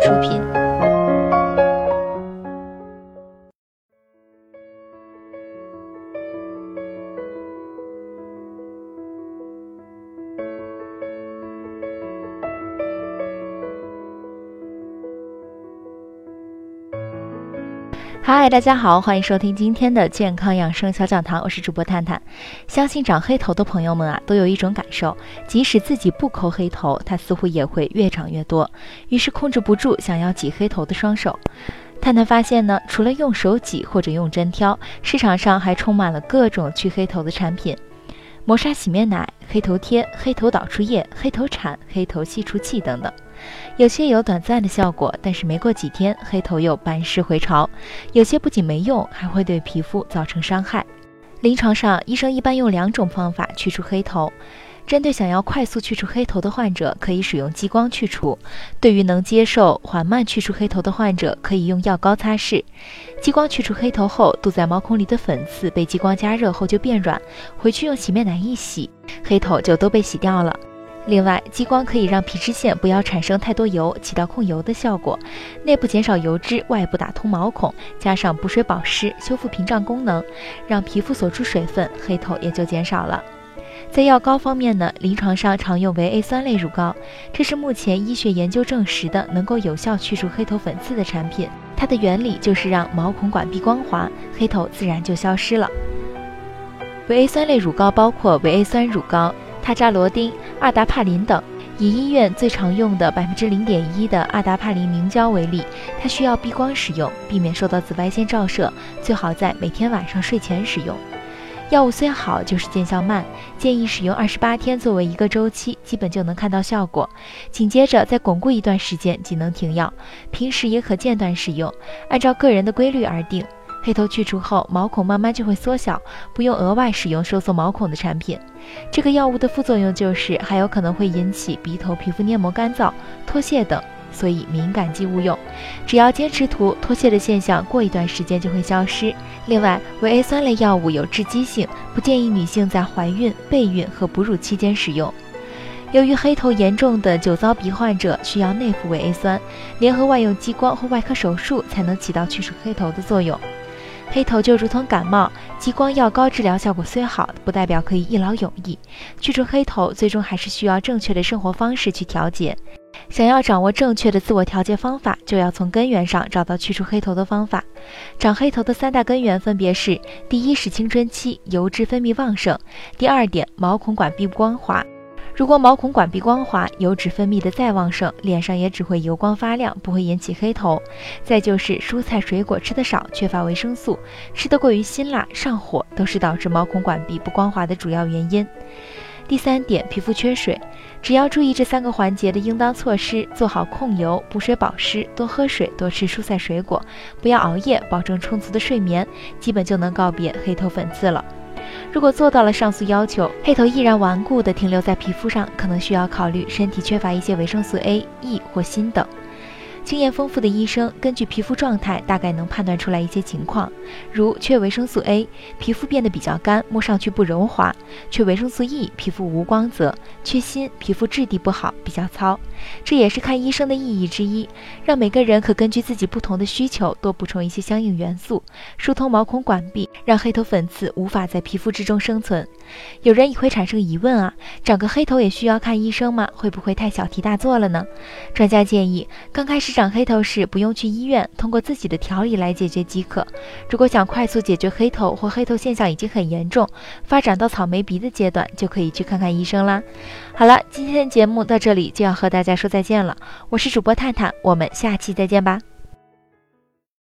出品。嗨，大家好，欢迎收听今天的健康养生小讲堂，我是主播探探。相信长黑头的朋友们啊，都有一种感受，即使自己不抠黑头，它似乎也会越长越多，于是控制不住想要挤黑头的双手。探探发现呢，除了用手挤或者用针挑，市场上还充满了各种去黑头的产品。磨砂洗面奶、黑头贴、黑头导出液、黑头铲、黑头吸除器等等，有些有短暂的效果，但是没过几天，黑头又班师回朝；有些不仅没用，还会对皮肤造成伤害。临床上，医生一般用两种方法去除黑头。针对想要快速去除黑头的患者，可以使用激光去除；对于能接受缓慢去除黑头的患者，可以用药膏擦拭。激光去除黑头后，堵在毛孔里的粉刺被激光加热后就变软，回去用洗面奶一洗，黑头就都被洗掉了。另外，激光可以让皮脂腺不要产生太多油，起到控油的效果，内部减少油脂，外部打通毛孔，加上补水保湿、修复屏障功能，让皮肤锁住水分，黑头也就减少了。在药膏方面呢，临床上常用维 A 酸类乳膏，这是目前医学研究证实的能够有效去除黑头粉刺的产品。它的原理就是让毛孔管壁光滑，黑头自然就消失了。维 A 酸类乳膏包括维 A 酸乳膏、他扎罗丁、阿达帕林等。以医院最常用的百分之零点一的阿达帕林凝胶为例，它需要避光使用，避免受到紫外线照射，最好在每天晚上睡前使用。药物虽好，就是见效慢，建议使用二十八天作为一个周期，基本就能看到效果。紧接着再巩固一段时间即能停药，平时也可间断使用，按照个人的规律而定。黑头去除后，毛孔慢慢就会缩小，不用额外使用收缩毛孔的产品。这个药物的副作用就是还有可能会引起鼻头皮肤黏膜干燥、脱屑等。所以敏感肌勿用，只要坚持涂，脱屑的现象过一段时间就会消失。另外，维 A 酸类药物有致畸性，不建议女性在怀孕、备孕和哺乳期间使用。由于黑头严重的酒糟鼻患者需要内服维 A 酸，联合外用激光或外科手术才能起到去除黑头的作用。黑头就如同感冒，激光药膏治疗效果虽好，不代表可以一劳永逸。去除黑头，最终还是需要正确的生活方式去调节。想要掌握正确的自我调节方法，就要从根源上找到去除黑头的方法。长黑头的三大根源分别是：第一是青春期油脂分泌旺盛；第二点毛孔管壁不光滑。如果毛孔管壁光滑，油脂分泌的再旺盛，脸上也只会油光发亮，不会引起黑头。再就是蔬菜水果吃的少，缺乏维生素，吃得过于辛辣上火，都是导致毛孔管壁不光滑的主要原因。第三点，皮肤缺水，只要注意这三个环节的应当措施，做好控油、补水保湿，多喝水，多吃蔬菜水果，不要熬夜，保证充足的睡眠，基本就能告别黑头粉刺了。如果做到了上述要求，黑头依然顽固地停留在皮肤上，可能需要考虑身体缺乏一些维生素 A、E 或锌等。经验丰富的医生根据皮肤状态，大概能判断出来一些情况，如缺维生素 A，皮肤变得比较干，摸上去不柔滑；缺维生素 E，皮肤无光泽；缺锌，皮肤质地不好，比较糙。这也是看医生的意义之一，让每个人可根据自己不同的需求，多补充一些相应元素，疏通毛孔管壁，让黑头粉刺无法在皮肤之中生存。有人也会产生疑问啊，长个黑头也需要看医生吗？会不会太小题大做了呢？专家建议，刚开始。长黑头时不用去医院，通过自己的调理来解决即可。如果想快速解决黑头或黑头现象已经很严重，发展到草莓鼻的阶段，就可以去看看医生啦。好了，今天的节目到这里就要和大家说再见了，我是主播探探，我们下期再见吧。